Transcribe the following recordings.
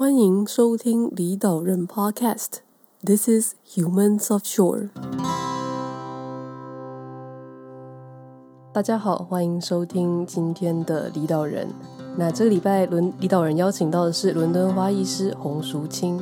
欢迎收听李岛任 Podcast。This is Humans Offshore。大家好，欢迎收听今天的李岛人。那这个礼拜伦李岛人邀请到的是伦敦花艺师洪淑清。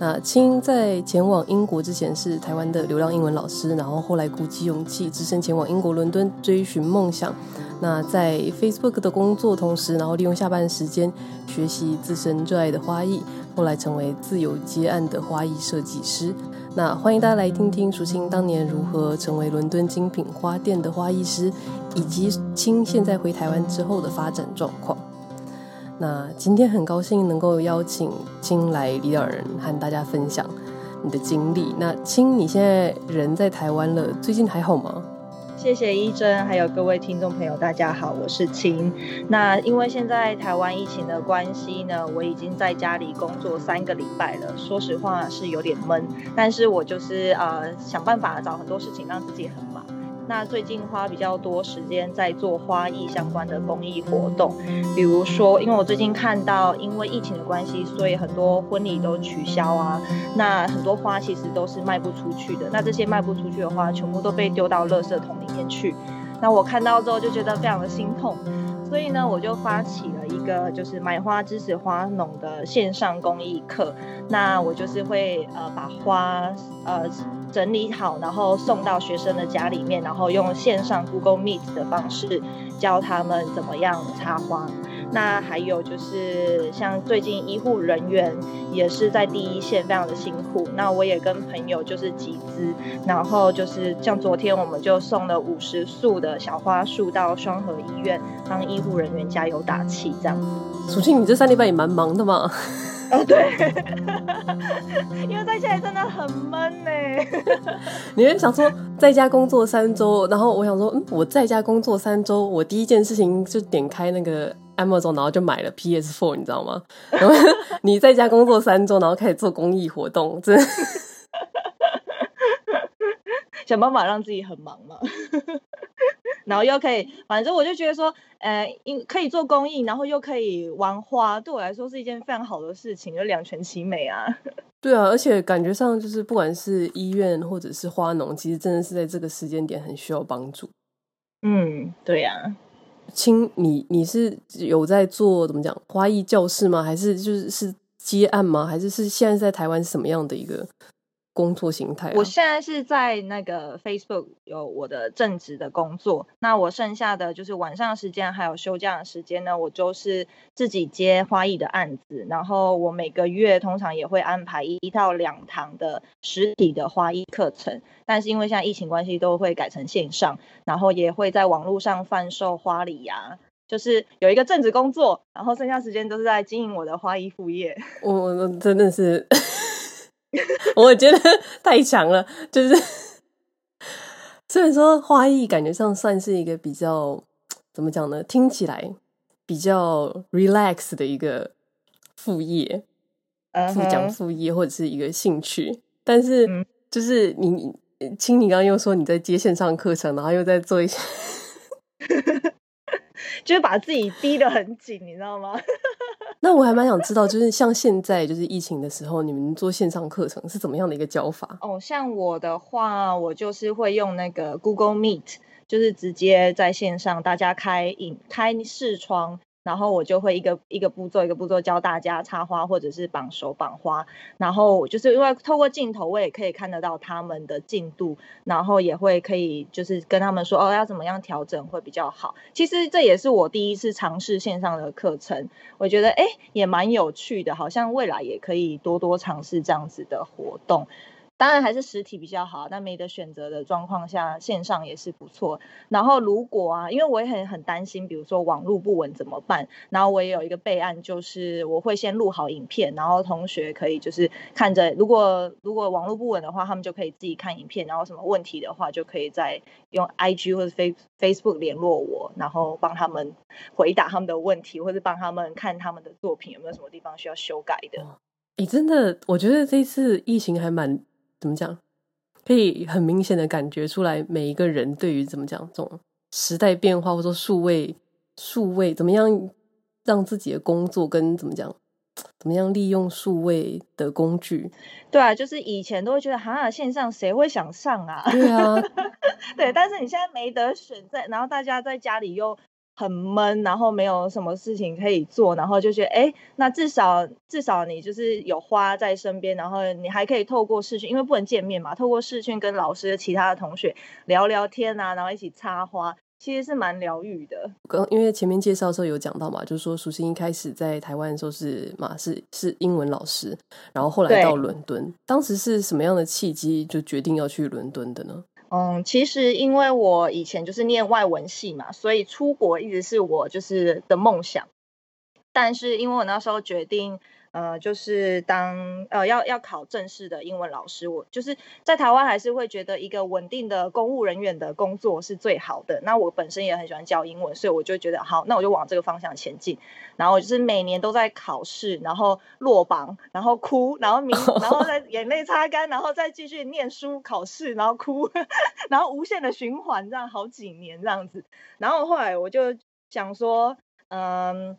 那清在前往英国之前是台湾的流浪英文老师，然后后来鼓起勇气，只身前往英国伦敦追寻梦想。那在 Facebook 的工作同时，然后利用下班时间学习自身热爱的花艺，后来成为自由接案的花艺设计师。那欢迎大家来听听淑清当年如何成为伦敦精品花店的花艺师，以及清现在回台湾之后的发展状况。那今天很高兴能够邀请金来离岛人和大家分享你的经历。那清你现在人在台湾了，最近还好吗？谢谢一珍，还有各位听众朋友，大家好，我是清。那因为现在台湾疫情的关系呢，我已经在家里工作三个礼拜了。说实话是有点闷，但是我就是呃想办法找很多事情让自己很忙。那最近花比较多时间在做花艺相关的公益活动，比如说，因为我最近看到，因为疫情的关系，所以很多婚礼都取消啊。那很多花其实都是卖不出去的。那这些卖不出去的花，全部都被丢到垃圾桶里面去。那我看到之后就觉得非常的心痛，所以呢，我就发起了一个就是买花支持花农的线上公益课。那我就是会呃把花呃。整理好，然后送到学生的家里面，然后用线上 Google Meet 的方式教他们怎么样插花。那还有就是像最近医护人员也是在第一线，非常的辛苦。那我也跟朋友就是集资，然后就是像昨天我们就送了五十束的小花束到双和医院，帮医护人员加油打气。这样，子，楚清，你这三礼拜也蛮忙的嘛？哦，对，因为在家里真的很闷呢。你会想说在家工作三周，然后我想说，嗯，我在家工作三周，我第一件事情就点开那个 Amazon，然后就买了 PS Four，你知道吗？然后你在家工作三周，然后开始做公益活动，真的 想办法让自己很忙嘛。然后又可以，反正我就觉得说，呃，因可以做公益，然后又可以玩花，对我来说是一件非常好的事情，就两全其美啊。对啊，而且感觉上就是不管是医院或者是花农，其实真的是在这个时间点很需要帮助。嗯，对呀。亲，你你是有在做怎么讲花艺教室吗？还是就是是接案吗？还是是现在在台湾是什么样的一个？工作形态、啊，我现在是在那个 Facebook 有我的正职的工作，那我剩下的就是晚上的时间还有休假的时间呢，我就是自己接花艺的案子，然后我每个月通常也会安排一到两堂的实体的花艺课程，但是因为现在疫情关系都会改成线上，然后也会在网络上贩售花礼呀、啊，就是有一个正职工作，然后剩下时间都是在经营我的花艺副业。我我真的是。我觉得太强了，就是 虽然说花艺感觉上算是一个比较怎么讲呢？听起来比较 relax 的一个副业，副讲副业或者是一个兴趣，但是就是你，亲你刚刚又说你在接线上课程，然后又在做一些，就是把自己逼得很紧，你知道吗？那我还蛮想知道，就是像现在就是疫情的时候，你们做线上课程是怎么样的一个教法？哦，像我的话，我就是会用那个 Google Meet，就是直接在线上大家开影开视窗。然后我就会一个一个步骤一个步骤教大家插花或者是绑手绑花，然后就是因为透过镜头我也可以看得到他们的进度，然后也会可以就是跟他们说哦，要怎么样调整会比较好。其实这也是我第一次尝试线上的课程，我觉得诶也蛮有趣的，好像未来也可以多多尝试这样子的活动。当然还是实体比较好，但没得选择的状况下，线上也是不错。然后如果啊，因为我也很很担心，比如说网络不稳怎么办？然后我也有一个备案，就是我会先录好影片，然后同学可以就是看着，如果如果网络不稳的话，他们就可以自己看影片，然后什么问题的话，就可以再用 IG 或者 Face Facebook 联络我，然后帮他们回答他们的问题，或者帮他们看他们的作品有没有什么地方需要修改的。你，真的，我觉得这次疫情还蛮。怎么讲？可以很明显的感觉出来，每一个人对于怎么讲这种时代变化，或者说数位数位怎么样让自己的工作跟怎么讲怎么样利用数位的工具？对啊，就是以前都会觉得，哈，线上谁会想上啊？对啊，对，但是你现在没得选，在然后大家在家里又很闷，然后没有什么事情可以做，然后就觉得，哎，那至少至少你就是有花在身边，然后你还可以透过视讯，因为不能见面嘛，透过视讯跟老师、其他的同学聊聊天啊，然后一起插花。其实是蛮疗愈的。刚因为前面介绍的时候有讲到嘛，就是说淑馨一开始在台湾的时候是嘛是是英文老师，然后后来到伦敦，当时是什么样的契机就决定要去伦敦的呢？嗯，其实因为我以前就是念外文系嘛，所以出国一直是我就是的梦想。但是因为我那时候决定。呃，就是当呃要要考正式的英文老师，我就是在台湾还是会觉得一个稳定的公务人员的工作是最好的。那我本身也很喜欢教英文，所以我就觉得好，那我就往这个方向前进。然后我就是每年都在考试，然后落榜，然后哭，然后明，然后再眼泪擦干，然后再继续念书、考试，然后哭，然后无限的循环，这样好几年这样子。然后后来我就想说，嗯。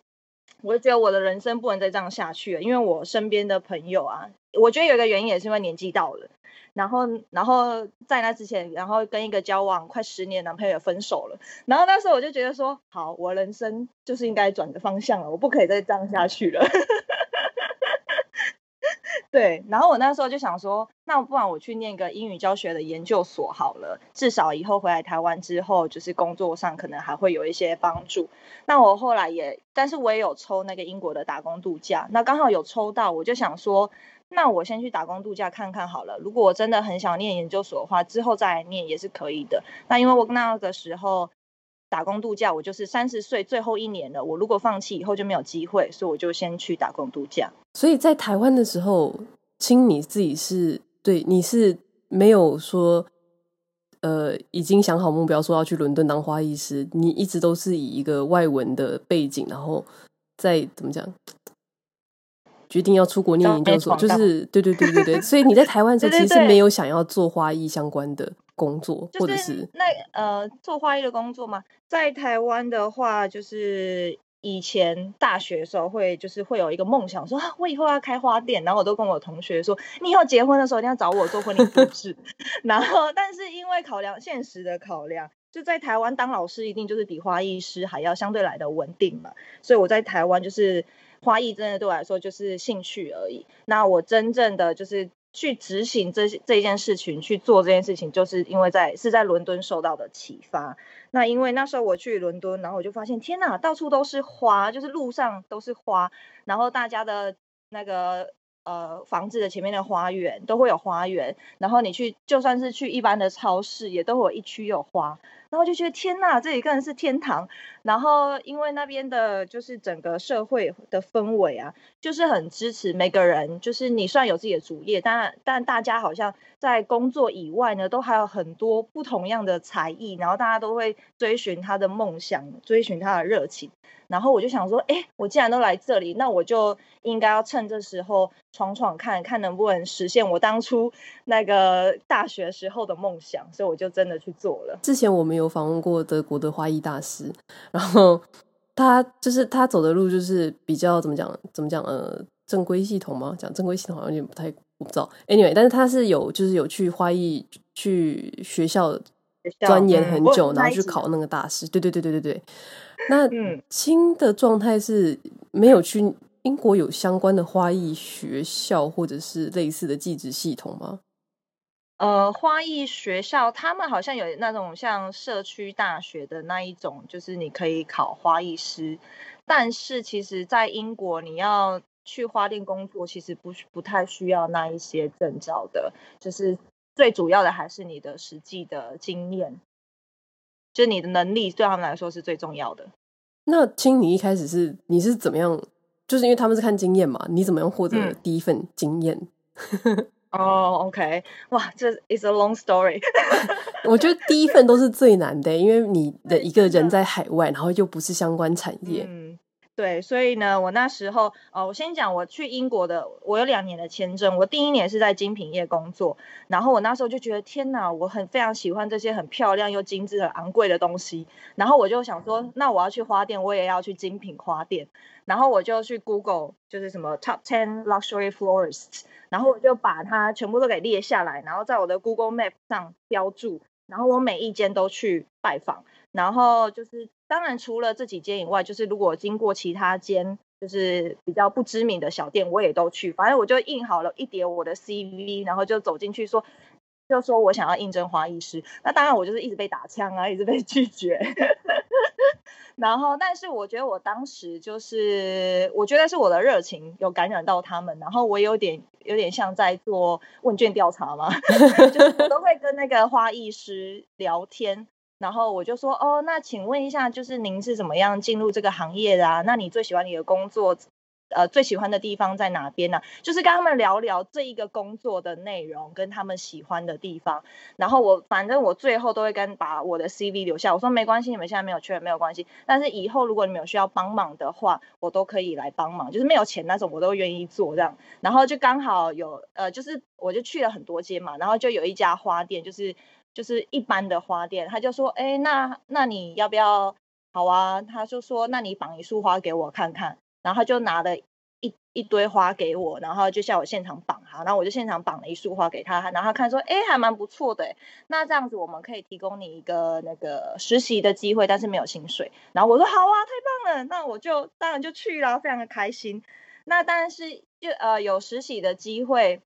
我就觉得我的人生不能再这样下去了，因为我身边的朋友啊，我觉得有一个原因也是因为年纪到了，然后，然后在那之前，然后跟一个交往快十年男朋友分手了，然后那时候我就觉得说，好，我人生就是应该转个方向了，我不可以再这样下去了。对，然后我那时候就想说，那不然我去念个英语教学的研究所好了，至少以后回来台湾之后，就是工作上可能还会有一些帮助。那我后来也，但是我也有抽那个英国的打工度假，那刚好有抽到，我就想说，那我先去打工度假看看好了。如果我真的很想念研究所的话，之后再来念也是可以的。那因为我那个时候。打工度假，我就是三十岁最后一年了。我如果放弃以后就没有机会，所以我就先去打工度假。所以在台湾的时候，亲你自己是对你是没有说，呃，已经想好目标，说要去伦敦当花艺师。你一直都是以一个外文的背景，然后再怎么讲，决定要出国念研究所，就是对对对对对。所以你在台湾的时候，其实是没有想要做花艺相关的。工作，或者是那呃做花艺的工作吗？在台湾的话，就是以前大学的时候会就是会有一个梦想说，说啊我以后要开花店，然后我都跟我同学说，你以后结婚的时候一定要找我做婚礼布置。然后，但是因为考量现实的考量，就在台湾当老师一定就是比花艺师还要相对来的稳定嘛，所以我在台湾就是花艺真的对我来说就是兴趣而已。那我真正的就是。去执行这这件事情，去做这件事情，就是因为在是在伦敦受到的启发。那因为那时候我去伦敦，然后我就发现，天哪，到处都是花，就是路上都是花，然后大家的那个呃房子的前面的花园都会有花园，然后你去就算是去一般的超市，也都会有一区有花。然后就觉得天呐，这里更是天堂。然后因为那边的，就是整个社会的氛围啊，就是很支持每个人。就是你虽然有自己的主业，但但大家好像在工作以外呢，都还有很多不同样的才艺。然后大家都会追寻他的梦想，追寻他的热情。然后我就想说，哎，我既然都来这里，那我就应该要趁这时候闯闯看看能不能实现我当初 那个大学时候的梦想。所以我就真的去做了。之前我们有访问过德国的花艺大师，然后他就是他走的路就是比较怎么讲？怎么讲？呃，正规系统吗？讲正规系统好像有点不太我不知道。Anyway，但是他是有就是有去花艺去学校钻研很久，然后去考那个大师。对对对对对对。那亲的状态是没有去英国有相关的花艺学校或者是类似的技职系统吗？呃，花艺学校他们好像有那种像社区大学的那一种，就是你可以考花艺师。但是其实，在英国你要去花店工作，其实不不太需要那一些证照的，就是最主要的还是你的实际的经验。就你的能力对他们来说是最重要的。那青，你一开始是你是怎么样？就是因为他们是看经验嘛，你怎么样获得第一份经验？哦、oh，OK，哇，这 is a long story。我觉得第一份都是最难的，因为你的一个人在海外，然后又不是相关产业。嗯，对，所以呢，我那时候，呃，我先讲我去英国的，我有两年的签证。我第一年是在精品业工作，然后我那时候就觉得，天哪，我很非常喜欢这些很漂亮又精致、很昂贵的东西。然后我就想说，那我要去花店，我也要去精品花店。然后我就去 Google，就是什么 Top Ten Luxury Florists，然后我就把它全部都给列下来，然后在我的 Google Map 上标注，然后我每一间都去拜访。然后就是，当然除了这几间以外，就是如果经过其他间，就是比较不知名的小店，我也都去。反正我就印好了一叠我的 CV，然后就走进去说，就说我想要应征花艺师。那当然我就是一直被打枪啊，一直被 拒绝。然后，但是我觉得我当时就是，我觉得是我的热情有感染到他们，然后我有点有点像在做问卷调查嘛，就是我都会跟那个花艺师聊天。然后我就说，哦，那请问一下，就是您是怎么样进入这个行业的啊？那你最喜欢你的工作，呃，最喜欢的地方在哪边呢？就是跟他们聊聊这一个工作的内容跟他们喜欢的地方。然后我反正我最后都会跟把我的 CV 留下。我说没关系，你们现在没有确认没有关系。但是以后如果你们有需要帮忙的话，我都可以来帮忙。就是没有钱那种，我都愿意做这样。然后就刚好有，呃，就是我就去了很多间嘛，然后就有一家花店，就是。就是一般的花店，他就说，哎，那那你要不要？好啊，他就说，那你绑一束花给我看看。然后他就拿了一一堆花给我，然后就叫我现场绑好，然后我就现场绑了一束花给他，然后他看说，哎，还蛮不错的。那这样子我们可以提供你一个那个实习的机会，但是没有薪水。然后我说好啊，太棒了，那我就当然就去了，非常的开心。那但是就呃有实习的机会。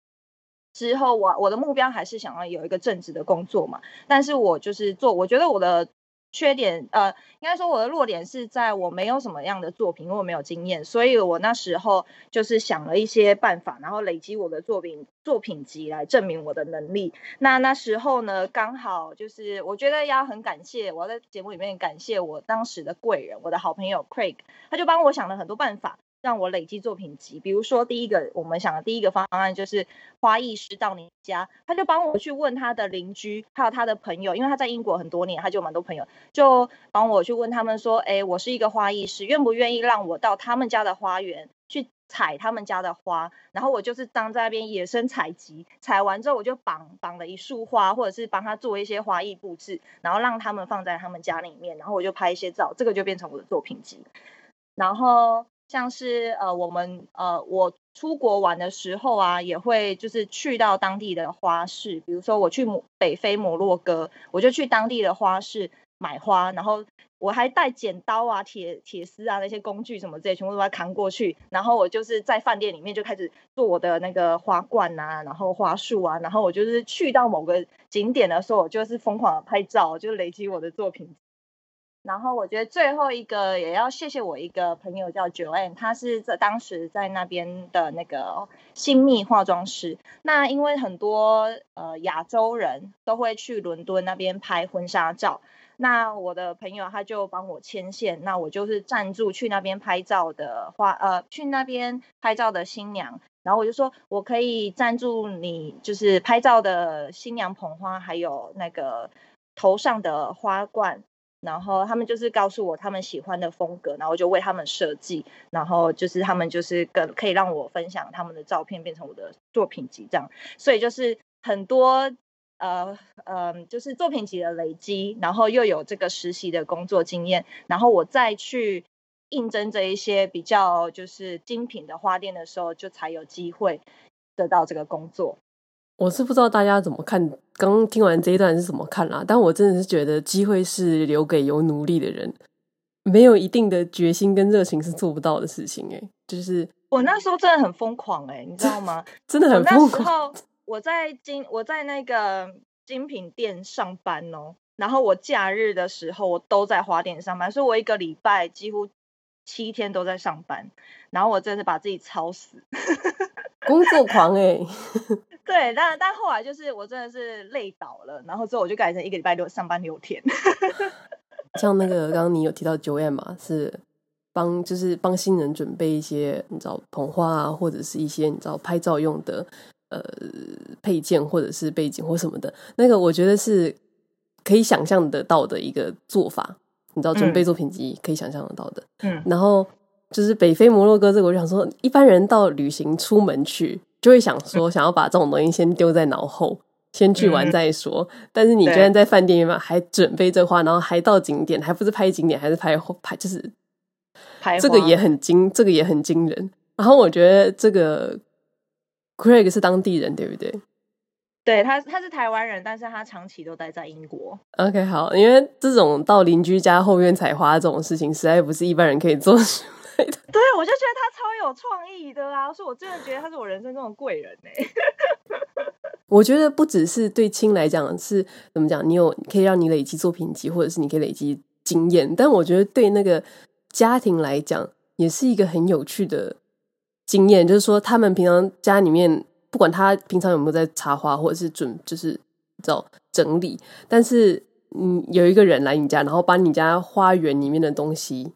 之后我我的目标还是想要有一个正职的工作嘛，但是我就是做，我觉得我的缺点，呃，应该说我的弱点是在我没有什么样的作品，因为我没有经验，所以我那时候就是想了一些办法，然后累积我的作品作品集来证明我的能力。那那时候呢，刚好就是我觉得要很感谢，我要在节目里面感谢我当时的贵人，我的好朋友 Craig，他就帮我想了很多办法。让我累积作品集，比如说第一个，我们想的第一个方案就是花艺师到你家，他就帮我去问他的邻居，还有他的朋友，因为他在英国很多年，他就有蛮多朋友，就帮我去问他们说，哎，我是一个花艺师，愿不愿意让我到他们家的花园去采他们家的花，然后我就是当在那边野生采集，采完之后我就绑绑了一束花，或者是帮他做一些花艺布置，然后让他们放在他们家里面，然后我就拍一些照，这个就变成我的作品集，然后。像是呃，我们呃，我出国玩的时候啊，也会就是去到当地的花市，比如说我去北非摩洛哥，我就去当地的花市买花，然后我还带剪刀啊、铁铁丝啊那些工具什么这些，全部都要扛过去，然后我就是在饭店里面就开始做我的那个花冠啊，然后花束啊，然后我就是去到某个景点的时候，我就是疯狂的拍照，就累积我的作品。然后我觉得最后一个也要谢谢我一个朋友叫 Joanne，她是在当时在那边的那个新密化妆师。那因为很多呃亚洲人都会去伦敦那边拍婚纱照，那我的朋友他就帮我牵线，那我就是赞助去那边拍照的花呃去那边拍照的新娘，然后我就说我可以赞助你，就是拍照的新娘捧花，还有那个头上的花冠。然后他们就是告诉我他们喜欢的风格，然后就为他们设计，然后就是他们就是跟可以让我分享他们的照片，变成我的作品集这样。所以就是很多呃呃，就是作品集的累积，然后又有这个实习的工作经验，然后我再去应征这一些比较就是精品的花店的时候，就才有机会得到这个工作。我是不知道大家怎么看，刚刚听完这一段是怎么看啦？但我真的是觉得机会是留给有努力的人，没有一定的决心跟热情是做不到的事情。哎，就是我那时候真的很疯狂，哎，你知道吗？真的很疯狂。那时候我在精我在那个精品店上班哦，然后我假日的时候我都在花店上班，所以我一个礼拜几乎七天都在上班，然后我真的是把自己操死，工作狂哎。对，但但后来就是我真的是累倒了，然后之后我就改成一个礼拜六上班六天。像那个刚刚你有提到 Joanne 嘛，是帮就是帮新人准备一些你知道捧花啊，或者是一些你知道拍照用的呃配件或者是背景或什么的，那个我觉得是可以想象得到的一个做法。你知道准备作品集可以想象得到的，嗯，然后。就是北非摩洛哥这个，我想说，一般人到旅行出门去，就会想说，想要把这种东西先丢在脑后，先去玩再说。嗯、但是你居然在饭店里面还准备这花，然后还到景点，还不是拍景点，还是拍拍，就是拍这个也很惊，这个也很惊人。然后我觉得这个 Craig 是当地人，对不对？对，他他是台湾人，但是他长期都待在英国。OK，好，因为这种到邻居家后院采花这种事情，实在不是一般人可以做出对，我就觉得他超有创意的啊，所以我真的觉得他是我人生中的贵人呢。我觉得不只是对青来讲是怎么讲，你有可以让你累积作品集，或者是你可以累积经验，但我觉得对那个家庭来讲，也是一个很有趣的经验，就是说他们平常家里面。不管他平常有没有在插花，或者是准就是找整理，但是嗯，有一个人来你家，然后把你家花园里面的东西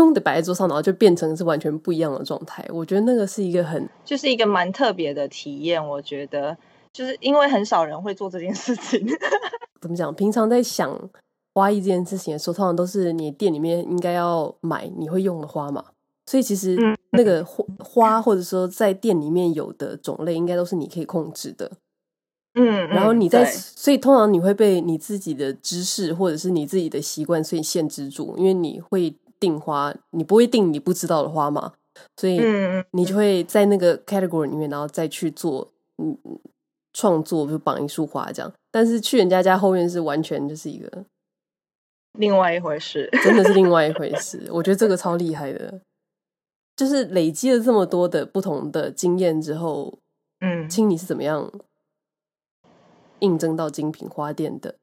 砰的摆在桌上，然后就变成是完全不一样的状态。我觉得那个是一个很，就是一个蛮特别的体验。我觉得就是因为很少人会做这件事情。怎么讲？平常在想花艺这件事情的时候，通常都是你店里面应该要买你会用的花嘛。所以其实那个花花，或者说在店里面有的种类，应该都是你可以控制的。嗯，然后你在，所以通常你会被你自己的知识或者是你自己的习惯所以限制住，因为你会订花，你不会订你不知道的花嘛，所以你就会在那个 category 里面，然后再去做嗯创作，就绑一束花这样。但是去人家家后院是完全就是一个另外一回事，真的是另外一回事。我觉得这个超厉害的。就是累积了这么多的不同的经验之后，嗯，亲你是怎么样应征到精品花店的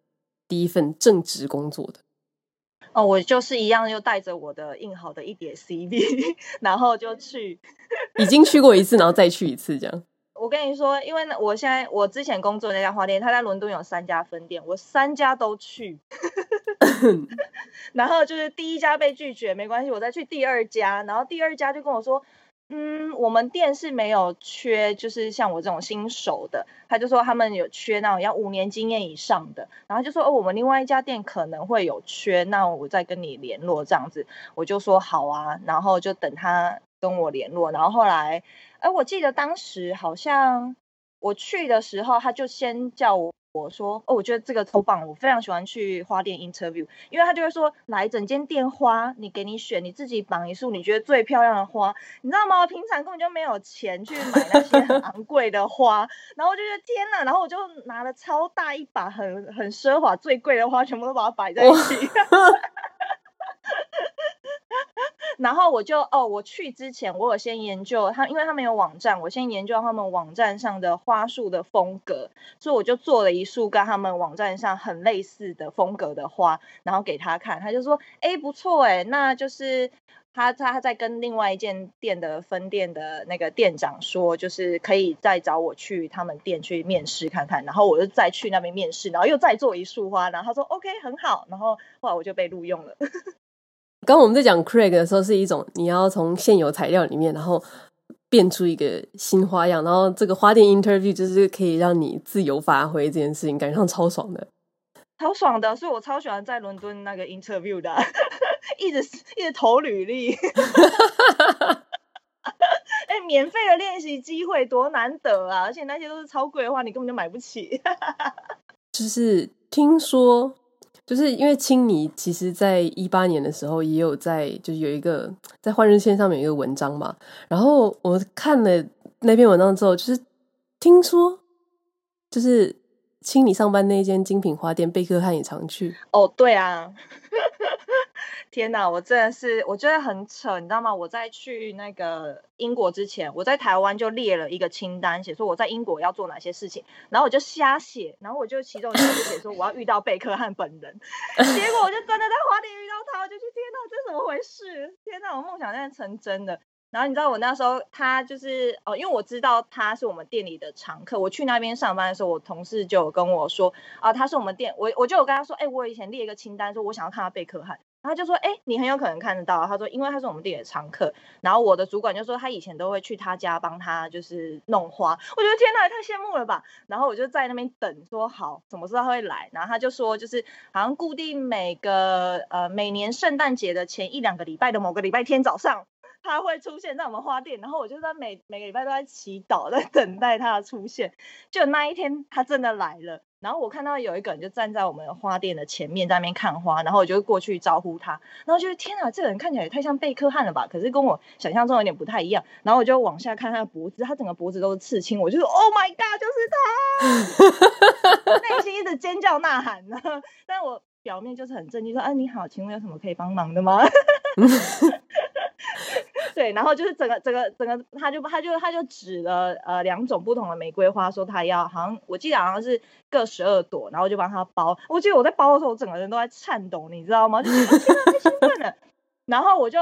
第一份正职工作的？哦，我就是一样，又带着我的印好的一叠 CV，然后就去，已经去过一次，然后再去一次，这样。我跟你说，因为我现在我之前工作的那家花店，他在伦敦有三家分店，我三家都去，然后就是第一家被拒绝，没关系，我再去第二家，然后第二家就跟我说，嗯，我们店是没有缺，就是像我这种新手的，他就说他们有缺那种要五年经验以上的，然后就说哦，我们另外一家店可能会有缺，那我再跟你联络这样子，我就说好啊，然后就等他跟我联络，然后后来。哎，我记得当时好像我去的时候，他就先叫我我说，哦，我觉得这个超棒，我非常喜欢去花店 interview，因为他就会说，来整间店花，你给你选，你自己绑一束你觉得最漂亮的花，你知道吗？我平常根本就没有钱去买那些很昂贵的花，然后我就觉得天呐，然后我就拿了超大一把很很奢华最贵的花，全部都把它摆在一起。然后我就哦，我去之前我有先研究他，因为他们有网站，我先研究他们网站上的花束的风格，所以我就做了一束跟他们网站上很类似的风格的花，然后给他看，他就说，哎，不错哎，那就是他他他在跟另外一间店的分店的那个店长说，就是可以再找我去他们店去面试看看，然后我就再去那边面试，然后又再做一束花，然后他说 OK 很好，然后后来我就被录用了。刚我们在讲 Craig 的时候，是一种你要从现有材料里面，然后变出一个新花样，然后这个花店 interview 就是可以让你自由发挥这件事情，感觉上超爽的，超爽的，所以我超喜欢在伦敦那个 interview 的，一直一直投履历，哎、欸，免费的练习机会多难得啊，而且那些都是超贵的话，你根本就买不起，就是听说。就是因为青你其实，在一八年的时候也有在，就是有一个在换日线上面有一个文章嘛。然后我看了那篇文章之后，就是听说，就是青你上班那一间精品花店，贝克汉也常去。哦，对啊。天哪，我真的是我觉得很扯，你知道吗？我在去那个英国之前，我在台湾就列了一个清单，写说我在英国要做哪些事情，然后我就瞎写，然后我就其中一个就写说我要遇到贝克汉本人，结果我就真的在花店遇到他，我就去天哪，这怎么回事？天哪，我梦想现在成真的。然后你知道我那时候他就是哦，因为我知道他是我们店里的常客，我去那边上班的时候，我同事就有跟我说啊，他是我们店，我我就有跟他说，哎，我以前列一个清单，说我想要看到贝克汉。他就说：“哎、你很有可能看得到。”他说：“因为他是我们店里的常客。”然后我的主管就说：“他以前都会去他家帮他就是弄花。”我觉得天哪，也太羡慕了吧！然后我就在那边等，说好什么时候他会来。然后他就说：“就是好像固定每个呃每年圣诞节的前一两个礼拜的某个礼拜天早上。”他会出现在我们花店，然后我就在每每个礼拜都在祈祷，在等待他的出现。就那一天，他真的来了。然后我看到有一个人就站在我们花店的前面，在那边看花，然后我就过去招呼他，然后就天啊，这个人看起来也太像贝克汉了吧？可是跟我想象中有点不太一样。然后我就往下看他的脖子，他整个脖子都是刺青，我就说 Oh my God，就是他！内心一直尖叫呐喊呢，但我表面就是很震惊，说啊你好，请问有什么可以帮忙的吗？对，然后就是整个整个整个，他就他就他就指了呃两种不同的玫瑰花，说他要好像我记得好像是各十二朵，然后就帮他包。我记得我在包的时候，我整个人都在颤抖，你知道吗？就是，太兴奋了。然后我就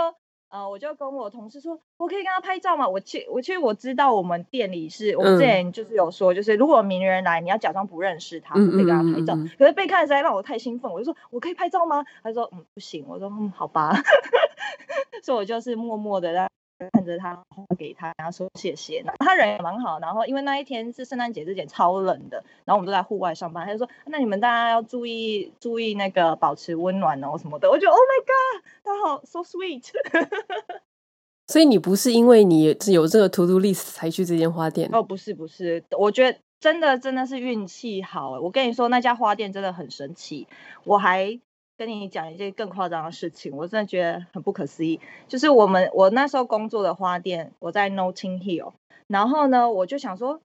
呃我就跟我同事说，我可以跟他拍照吗？我去我其实我知道我们店里是我们之前就是有说，就是如果名人来，你要假装不认识他，可以跟他拍照。嗯嗯嗯嗯，可是被看实在让我太兴奋，我就说我可以拍照吗？他说嗯不行。我说嗯好吧。所以我就是默默的在看着他，给他，然后说谢谢。他人也蛮好，然后因为那一天是圣诞节之前超冷的，然后我们都在户外上班，他就说：“那你们大家要注意注意那个保持温暖哦什么的。”我觉得 Oh my God，他好 so sweet。所以你不是因为你有这个 to do list 才去这间花店？哦，不是不是，我觉得真的真的是运气好。我跟你说，那家花店真的很神奇，我还。跟你讲一件更夸张的事情，我真的觉得很不可思议。就是我们我那时候工作的花店，我在 Notting Hill，然后呢，我就想说，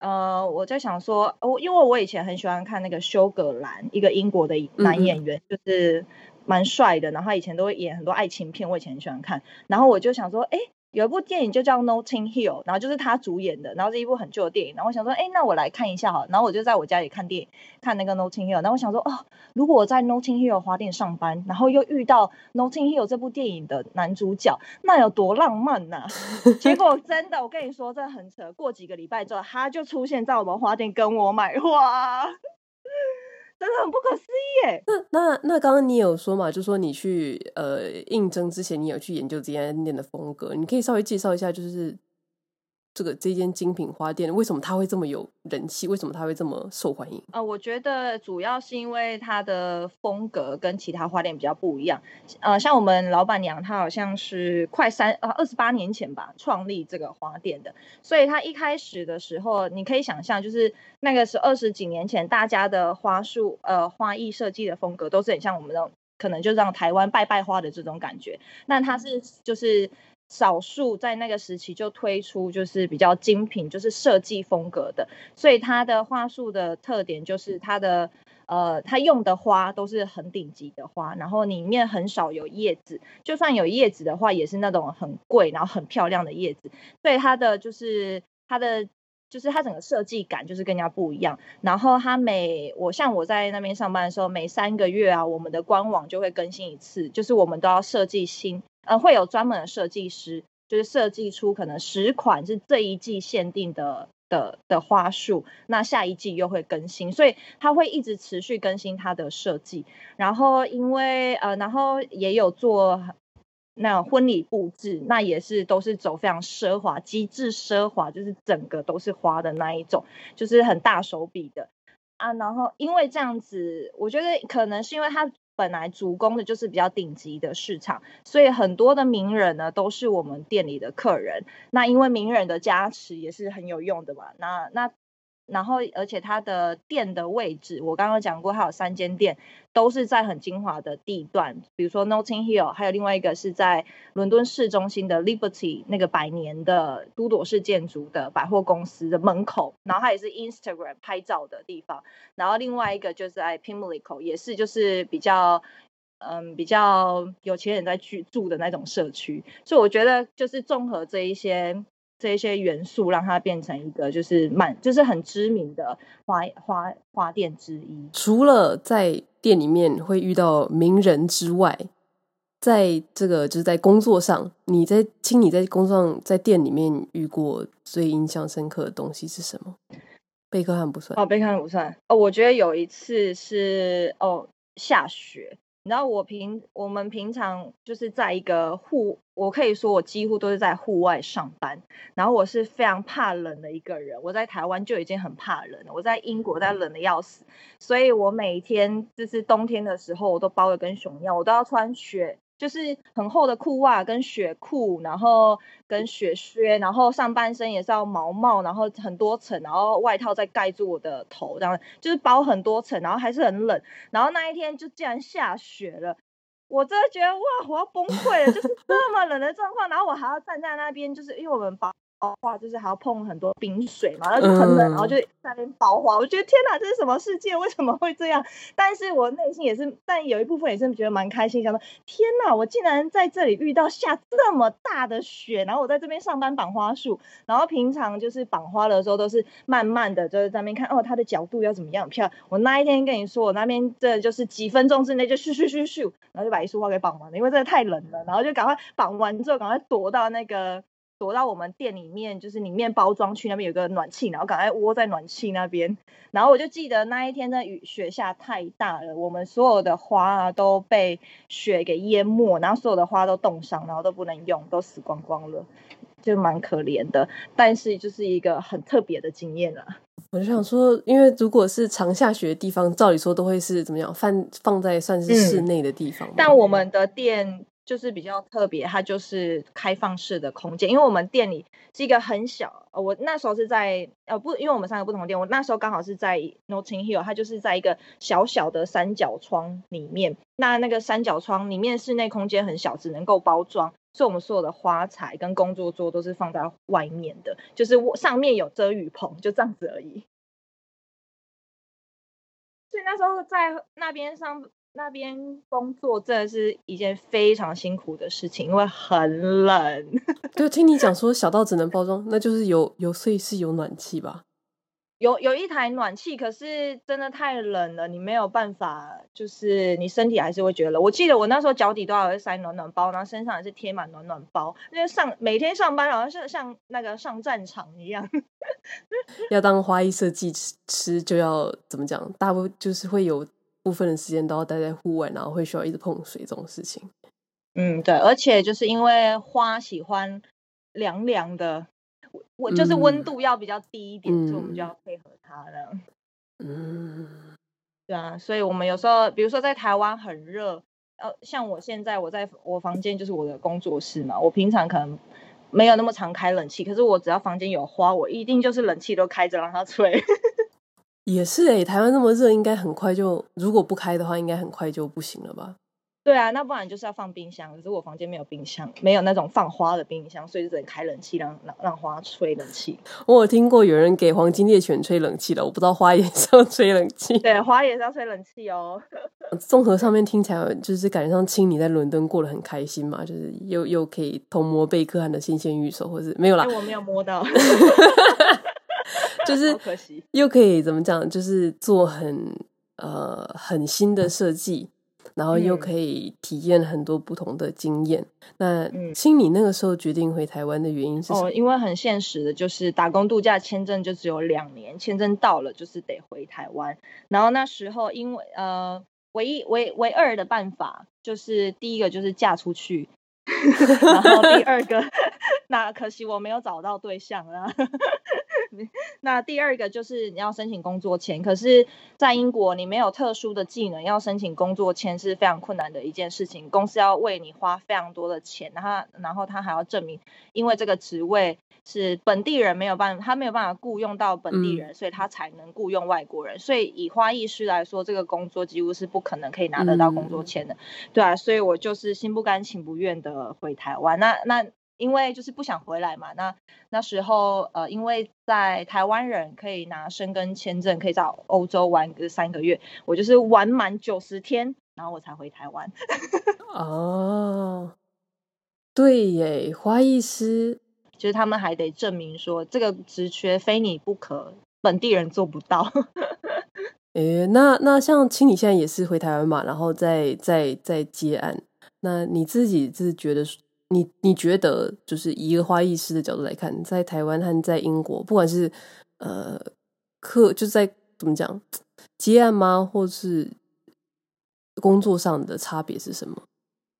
呃，我在想说，我因为我以前很喜欢看那个休格兰，一个英国的男演员，嗯、就是蛮帅的，然后他以前都会演很多爱情片，我以前很喜欢看，然后我就想说，哎。有一部电影就叫《Notting Hill》，然后就是他主演的，然后是一部很旧的电影。然后我想说，哎，那我来看一下好了。然后我就在我家里看电影，看那个《Notting Hill》。然后我想说，哦，如果我在《Notting Hill》花店上班，然后又遇到《Notting Hill》这部电影的男主角，那有多浪漫呐、啊！结果真的，我跟你说，这很扯。过几个礼拜之后，他就出现在我们花店跟我买花。真的很不可思议耶！那那那刚刚你有说嘛，就说你去呃应征之前，你有去研究这家店的风格，你可以稍微介绍一下，就是。这个这间精品花店为什么它会这么有人气？为什么它会这么受欢迎？呃，我觉得主要是因为它的风格跟其他花店比较不一样。呃，像我们老板娘，她好像是快三呃二十八年前吧创立这个花店的，所以她一开始的时候，你可以想象，就是那个是二十几年前，大家的花束呃花艺设计的风格都是很像我们那种，可能就让台湾拜拜花的这种感觉。那它是就是。少数在那个时期就推出就是比较精品，就是设计风格的，所以它的花束的特点就是它的呃，它用的花都是很顶级的花，然后里面很少有叶子，就算有叶子的话，也是那种很贵然后很漂亮的叶子，所以它的就是它的就是它整个设计感就是更加不一样。然后它每我像我在那边上班的时候，每三个月啊，我们的官网就会更新一次，就是我们都要设计新。呃，会有专门的设计师，就是设计出可能十款是这一季限定的的的花束，那下一季又会更新，所以他会一直持续更新他的设计。然后因为呃，然后也有做那种婚礼布置，那也是都是走非常奢华、极致奢华，就是整个都是花的那一种，就是很大手笔的啊。然后因为这样子，我觉得可能是因为他。本来主攻的就是比较顶级的市场，所以很多的名人呢都是我们店里的客人。那因为名人的加持也是很有用的嘛。那那。然后，而且它的店的位置，我刚刚讲过，它有三间店，都是在很精华的地段，比如说 Notting Hill，还有另外一个是在伦敦市中心的 Liberty 那个百年的都铎式建筑的百货公司的门口，然后它也是 Instagram 拍照的地方，然后另外一个就是在 Pimlico，也是就是比较嗯比较有钱人在居住的那种社区，所以我觉得就是综合这一些。这些元素让它变成一个就是蛮就是很知名的花花花店之一。除了在店里面会遇到名人之外，在这个就是在工作上，你在听你在工作上在店里面遇过最印象深刻的东西是什么？贝克汉不算哦，贝克汉不算哦。我觉得有一次是哦下雪。然后我平我们平常就是在一个户，我可以说我几乎都是在户外上班。然后我是非常怕冷的一个人，我在台湾就已经很怕冷了，我在英国在冷的要死，所以我每天就是冬天的时候我都包的跟熊一样，我都要穿雪就是很厚的裤袜跟雪裤，然后跟雪靴，然后上半身也是要毛毛，然后很多层，然后外套再盖住我的头，这样就是包很多层，然后还是很冷。然后那一天就竟然下雪了，我真的觉得哇，我要崩溃了，就是这么冷的状况，然后我还要站在那边，就是因为我们包。花就是还要碰很多冰水嘛，然后就很冷，然后就在那边包花。我觉得天哪，这是什么世界？为什么会这样？但是我内心也是，但有一部分也是觉得蛮开心，想说天哪，我竟然在这里遇到下这么大的雪，然后我在这边上班绑花束，然后平常就是绑花的时候都是慢慢的，就是在那边看哦，它的角度要怎么样漂亮。我那一天跟你说，我那边这就是几分钟之内就咻咻咻咻，然后就把一束花给绑完了，因为真的太冷了，然后就赶快绑完之后赶快躲到那个。躲到我们店里面，就是里面包装区那边有个暖气，然后赶快窝在暖气那边。然后我就记得那一天的雨雪下太大了，我们所有的花啊都被雪给淹没，然后所有的花都冻伤，然后都不能用，都死光光了，就蛮可怜的。但是就是一个很特别的经验了。我就想说，因为如果是常下雪的地方，照理说都会是怎么样放放在算是室内的地方，嗯，但我们的店。就是比较特别，它就是开放式的空间，因为我们店里是一个很小，呃我那时候是在呃不，因为我们三个不同店，我那时候刚好是在 Notting Hill，它就是在一个小小的三角窗里面，那那个三角窗里面室内空间很小，只能够包装，所以我们所有的花材跟工作桌都是放在外面的，就是上面有遮雨棚，就这样子而已。所以那时候在那边上。那边工作真的是一件非常辛苦的事情，因为很冷。就听你讲说小到只能包装，那就是有有所以是有暖气吧？有有一台暖气，可是真的太冷了，你没有办法，就是你身体还是会觉得冷。我记得我那时候脚底都要塞暖暖包，然后身上也是贴满暖暖包，因为上每天上班好像是像那个上战场一样。要当花艺设计师，就要怎么讲？大部分就是会有。部分的时间都要待在户外，然后会需要一直碰水这种事情。嗯，对，而且就是因为花喜欢凉凉的，我就是温度要比较低一点，嗯，所以我们就要配合它了。嗯，对啊，所以我们有时候，比如说在台湾很热，呃，像我现在我在我房间就是我的工作室嘛，我平常可能没有那么常开冷气，可是我只要房间有花，我一定就是冷气都开着让它吹。也是哎、欸，台湾那么热，应该很快就，如果不开的话，应该很快就不行了吧？对啊，那不然就是要放冰箱。可是我房间没有冰箱，没有那种放花的冰箱，所以就只能开冷气，让让让花吹冷气。我有听过有人给黄金猎犬吹冷气的，我不知道花也是要吹冷气。对，花也是要吹冷气哦。综合上面听起来，就是感觉上青你在伦敦过得很开心嘛，就是又又可以偷摸贝克汉的新鲜玉手，或是没有啦，我没有摸到。就是又可以怎么讲？就是做很呃很新的设计，然后又可以体验很多不同的经验。嗯、那青你那个时候决定回台湾的原因是什么？哦，因为很现实的，就是打工度假签证就只有两年，签证到了就是得回台湾。然后那时候因为呃唯一唯唯二的办法就是第一个就是嫁出去，然后第二个 那可惜我没有找到对象了。那第二个就是你要申请工作签，可是，在英国你没有特殊的技能，要申请工作签是非常困难的一件事情。公司要为你花非常多的钱，然后，然后他还要证明，因为这个职位是本地人没有办法，他没有办法雇佣到本地人，嗯，所以他才能雇佣外国人。所以以花艺师来说，这个工作几乎是不可能可以拿得到工作签的，嗯，对啊，所以我就是心不甘情不愿的回台湾。那那。因为就是不想回来嘛，那那时候呃，因为在台湾人可以拿申根签证，可以在欧洲玩个三个月，我就是玩满九十天，然后我才回台湾。哦，对耶，花艺师就是他们还得证明说这个职缺非你不可，本地人做不到。诶，那那像青你现在也是回台湾嘛，然后再再再接案，那你自己是觉得？你你觉得，就是以一个花艺师的角度来看，在台湾和在英国，不管是呃课，就是在怎么讲接案吗，或是工作上的差别是什么？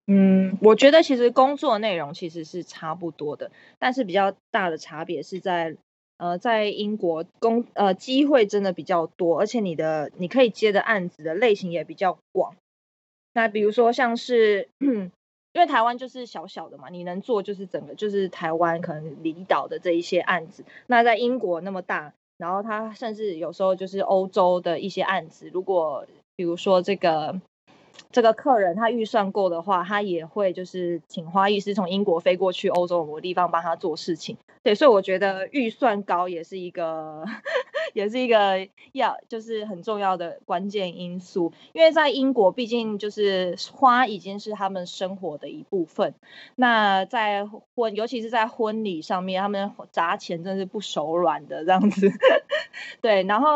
嗯，我觉得其实工作内容其实是差不多的，但是比较大的差别是在呃，在英国工呃机会真的比较多，而且你的你可以接的案子的类型也比较广。那比如说像是。因为台湾就是小小的嘛，你能做就是整个就是台湾可能离岛的这一些案子。那在英国那么大，然后他甚至有时候就是欧洲的一些案子，如果比如说这个。这个客人他预算够的话，他也会就是请花艺师从英国飞过去欧洲某个地方帮他做事情。对，所以我觉得预算高也是一个，也是一个要就是很重要的关键因素。因为在英国，毕竟就是花已经是他们生活的一部分。那在婚，尤其是在婚礼上面，他们砸钱真是不手软的这样子。对，然后。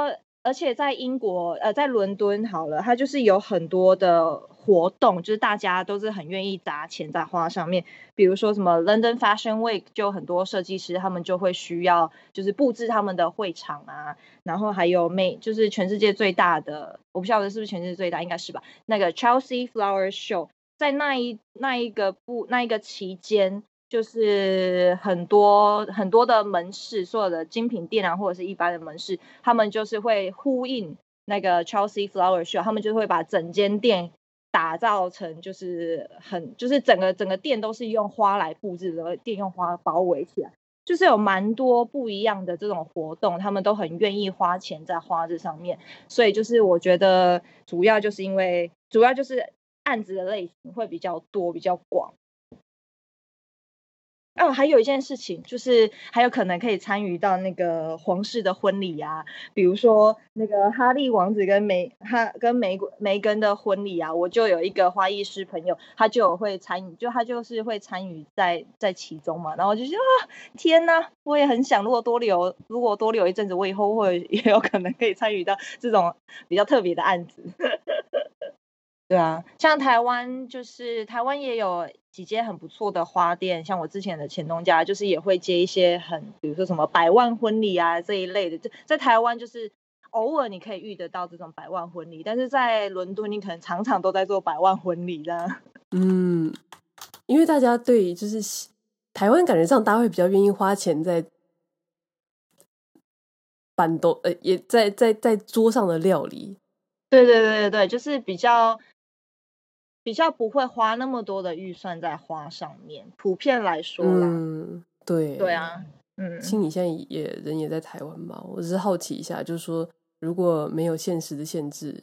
而且在英国，呃，在伦敦好了，它就是有很多的活动，就是大家都是很愿意砸钱在花上面。比如说什么 London Fashion Week，就很多设计师他们就会需要，就是布置他们的会场啊。然后还有美，就是全世界最大的，我不晓得是不是全世界最大，应该是吧？那个 Chelsea Flower Show，在那一那一个不那一个期间。就是很多很多的门市，所有的精品店啊，或者是一般的门市，他们就是会呼应那个 Chelsea Flower Show，他们就会把整间店打造成就是很就是整个整个店都是用花来布置的，店用花包围起来，就是有蛮多不一样的这种活动，他们都很愿意花钱在花这上面，所以就是我觉得主要就是因为主要就是案子的类型会比较多，比较广。哦，还有一件事情，就是还有可能可以参与到那个皇室的婚礼啊，比如说那个哈利王子跟梅哈跟梅梅根的婚礼啊，我就有一个花艺师朋友，他就有会参与，就他就是会参与在在其中嘛，然后我就说啊，天呐，我也很想，如果多留，如果多留一阵子，我以后会 也有可能可以参与到这种比较特别的案子。对啊，像台湾就是台湾也有几间很不错的花店，像我之前的前东家，就是也会接一些很，比如说什么百万婚礼啊这一类的。在在台湾就是偶尔你可以遇得到这种百万婚礼，但是在伦敦你可能常常都在做百万婚礼的。嗯，因为大家对就是台湾感觉上大家会比较愿意花钱在办桌，呃，也在在在桌上的料理。对对对对对，就是比较。比较不会花那么多的预算在花上面，普遍来说啦。嗯，对，对啊，嗯。青，你现在也人也在台湾嘛？我只是好奇一下，就是说，如果没有现实的限制，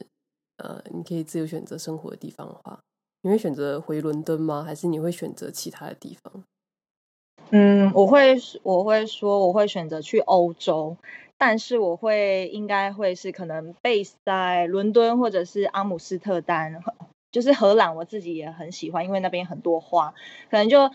呃，你可以自由选择生活的地方的话，你会选择回伦敦吗？还是你会选择其他的地方？嗯，我会，我会说，我会选择去欧洲，但是我会应该会是可能 base 在伦敦或者是阿姆斯特丹。就是荷兰，我自己也很喜欢，因为那边很多花，可能就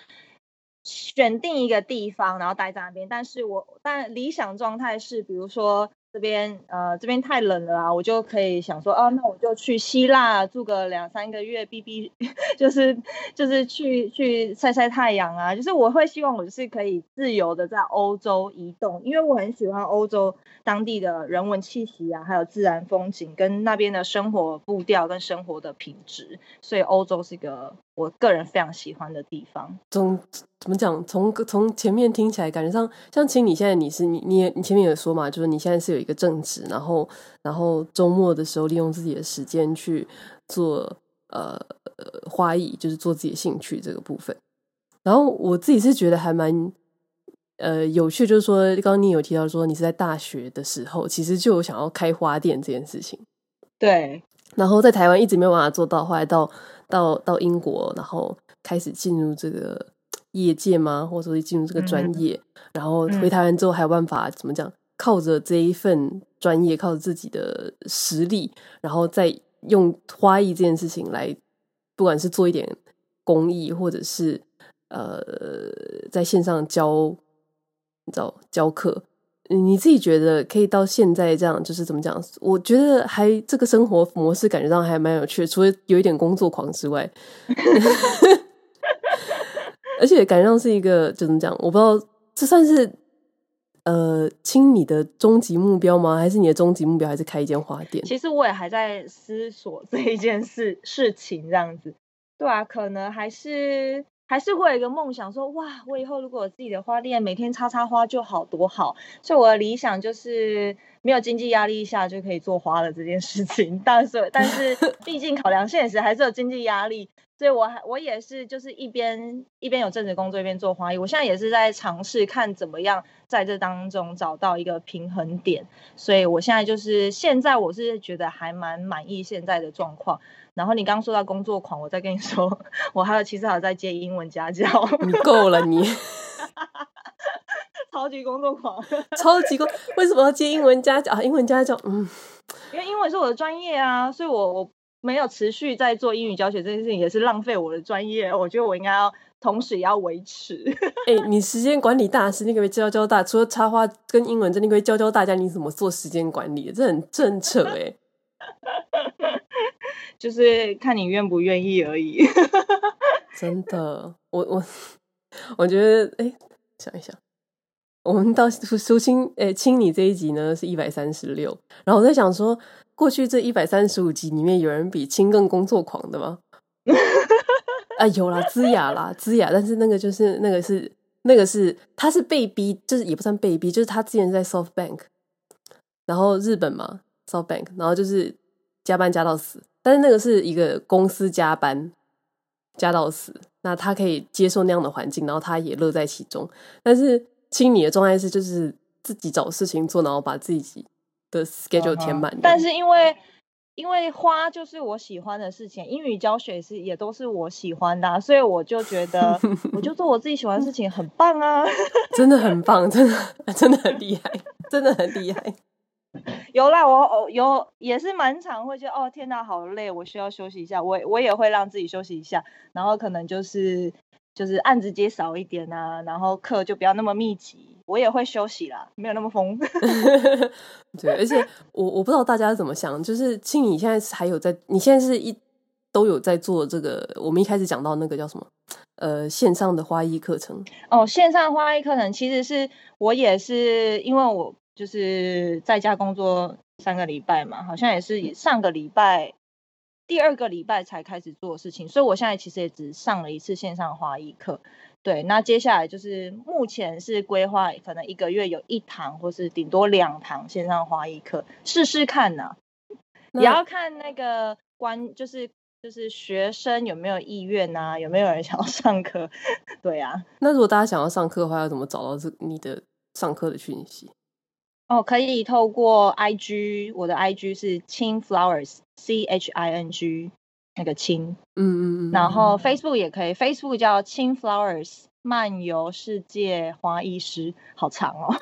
选定一个地方，然后待在那边。但是我但理想状态是，比如说。这边呃，这边太冷了啊，我就可以想说，哦，那我就去希腊住个两三个月避避，就是就是去去晒晒太阳啊。就是我会希望我是可以自由的在欧洲移动，因为我很喜欢欧洲当地的人文气息啊，还有自然风景跟那边的生活步调跟生活的品质，所以欧洲是一个我个人非常喜欢的地方。从怎么讲？从从前面听起来，感觉上像青，你现在你是你你你前面有说嘛，就是你现在是有一个正职，然后然后周末的时候利用自己的时间去做呃花艺，就是做自己的兴趣这个部分。然后我自己是觉得还蛮呃有趣，就是说刚刚你有提到说你是在大学的时候，其实就有想要开花店这件事情。对，然后在台湾一直没有办法做到，后来到。到到英国，然后开始进入这个业界吗？或者说进入这个专业，嗯、然后回台湾之后还有办法、嗯、怎么讲？靠着这一份专业，靠着自己的实力，然后再用花艺这件事情来，不管是做一点公益，或者是呃，在线上教，你知道教课。你自己觉得可以到现在这样，就是怎么讲？我觉得还这个生活模式感觉上还蛮有趣的，除了有一点工作狂之外，而且感觉上是一个就怎么讲？我不知道这算是呃，亲你的终极目标吗？还是你的终极目标还是开一间花店？其实我也还在思索这一件事事情，这样子，对啊，可能还是。还是会有一个梦想说，说哇，我以后如果有自己的花店，每天插插花就好多好。所以我的理想就是没有经济压力下就可以做花的这件事情。但是，但是 毕竟考量现实，还是有经济压力。所以我还我也是就是一边一边有正职工作一边做花艺，我现在也是在尝试看怎么样在这当中找到一个平衡点。所以我现在就是现在我是觉得还蛮满意现在的状况。然后你刚刚说到工作狂，我再跟你说，我还有其实还有在接英文家教。你够了你，超级工作狂，超级工，为什么要接英文家教啊？英文家教，嗯，因为英文是我的专业啊，所以我我没有持续在做英语教学这件事情，也是浪费我的专业。我觉得我应该要同时也要维持。哎、欸，你时间管理大师，你可不可以教教大？除了插花跟英文，真的可以教教大家你怎么做时间管理？这很正扯哎、欸。就是看你愿不愿意而已。真的，我我我觉得，哎、欸，想一想，我们到苏青，哎，青你这一集呢是一百三十六，然后我在想说，过去这一百三十五集里面，有人比青更工作狂的吗？啊，有啦，资雅啦，资雅，但是那个就是那个是那个是他是被逼，就是也不算被逼，就是他之前在 SoftBank，然后日本嘛，SoftBank，然后就是加班加到死。但是那个是一个公司加班加到死，那他可以接受那样的环境，然后他也乐在其中。但是青你的状态是，就是自己找事情做，然后把自己的 schedule 填满。但是因为因为花就是我喜欢的事情，英语教学是也都是我喜欢的啊，所以我就觉得 我就做我自己喜欢的事情，很棒啊！真的很棒，真的真的很厉害，真的很厉害。有啦，我有也是蛮常会觉得哦，天哪，好累，我需要休息一下。我我也会让自己休息一下，然后可能就是就是案子接少一点啊，然后课就不要那么密集，我也会休息啦，没有那么疯。对，而且我我不知道大家怎么想，就是青你现在还有在，你现在是一都有在做这个，我们一开始讲到那个叫什么呃线上的花艺课程哦，线上花艺课程其实是我也是因为我。就是在家工作三个礼拜嘛，好像也是上个礼拜第二个礼拜才开始做事情，所以我现在其实也只上了一次线上花艺课。对，那接下来就是目前是规划，可能一个月有一堂，或是顶多两堂线上花艺课，试试看呢、啊。也要看那个关，就是就是学生有没有意愿啊，有没有人想要上课？对啊。那如果大家想要上课的话，要怎么找到这你的上课的讯息？哦，可以透过 IG，我的 IG 是青 Flowers，C H I N G，那个青，嗯嗯嗯，然后 Facebook 也可以，Facebook 叫青 Flowers 漫游世界花艺师，好长哦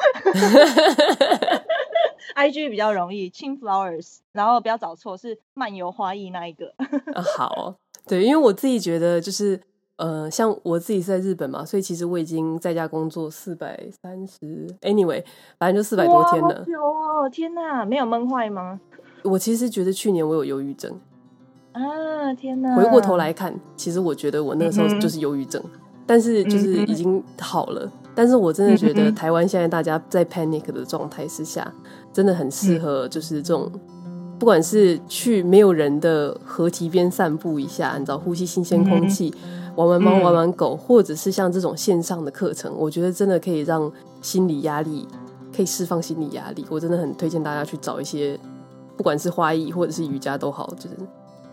，IG 比较容易，青 Flowers，然后不要找错，是漫游花艺那一个，啊，好，对，因为我自己觉得就是。呃，像我自己是在日本嘛，所以其实我已经在家工作四百三十，anyway，反正就四百多天了。哦，天哪，没有闷坏吗？我其实觉得去年我有忧郁症啊，天哪！回过头来看，其实我觉得我那个时候就是忧郁症，嗯、但是就是已经好了。嗯、但是我真的觉得台湾现在大家在 panic 的状态之下，真的很适合就是这种，不管是去没有人的河堤边散步一下，你知道，呼吸新鲜空气。嗯玩玩猫，玩玩狗，嗯、或者是像这种线上的课程，我觉得真的可以让心理压力可以释放心理压力。我真的很推荐大家去找一些，不管是花艺或者是瑜伽都好，就是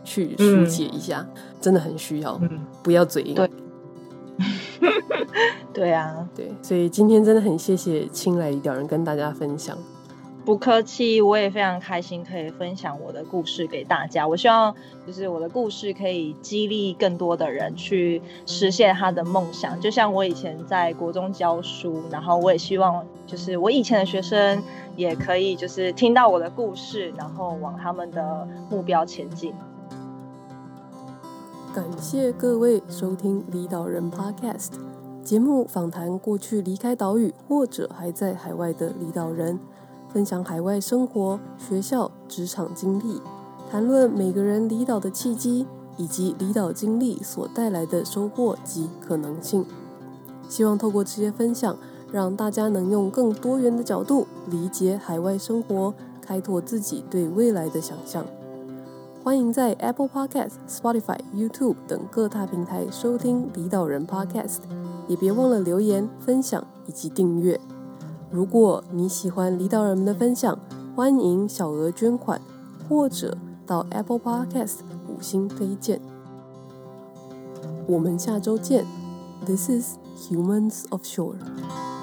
去疏解一下，嗯、真的很需要。嗯、不要嘴硬。对，对啊，对，所以今天真的很谢谢青来领导人跟大家分享。不客气，我也非常开心可以分享我的故事给大家。我希望就是我的故事可以激励更多的人去实现他的梦想。就像我以前在国中教书，然后我也希望就是我以前的学生也可以就是听到我的故事，然后往他们的目标前进。感谢各位收听离岛人 Podcast 节目，访谈过去离开岛屿或者还在海外的离岛人。分享海外生活、学校、职场经历，谈论每个人离岛的契机，以及离岛经历所带来的收获及可能性。希望透过这些分享，让大家能用更多元的角度理解海外生活，开拓自己对未来的想象。欢迎在 Apple Podcast、Spotify、YouTube 等各大平台收听离岛人 Podcast，也别忘了留言、分享以及订阅。如果你喜欢离岛人们的分享，欢迎小额捐款，或者到 Apple Podcast 五星推荐。我们下周见。This is Humans Offshore。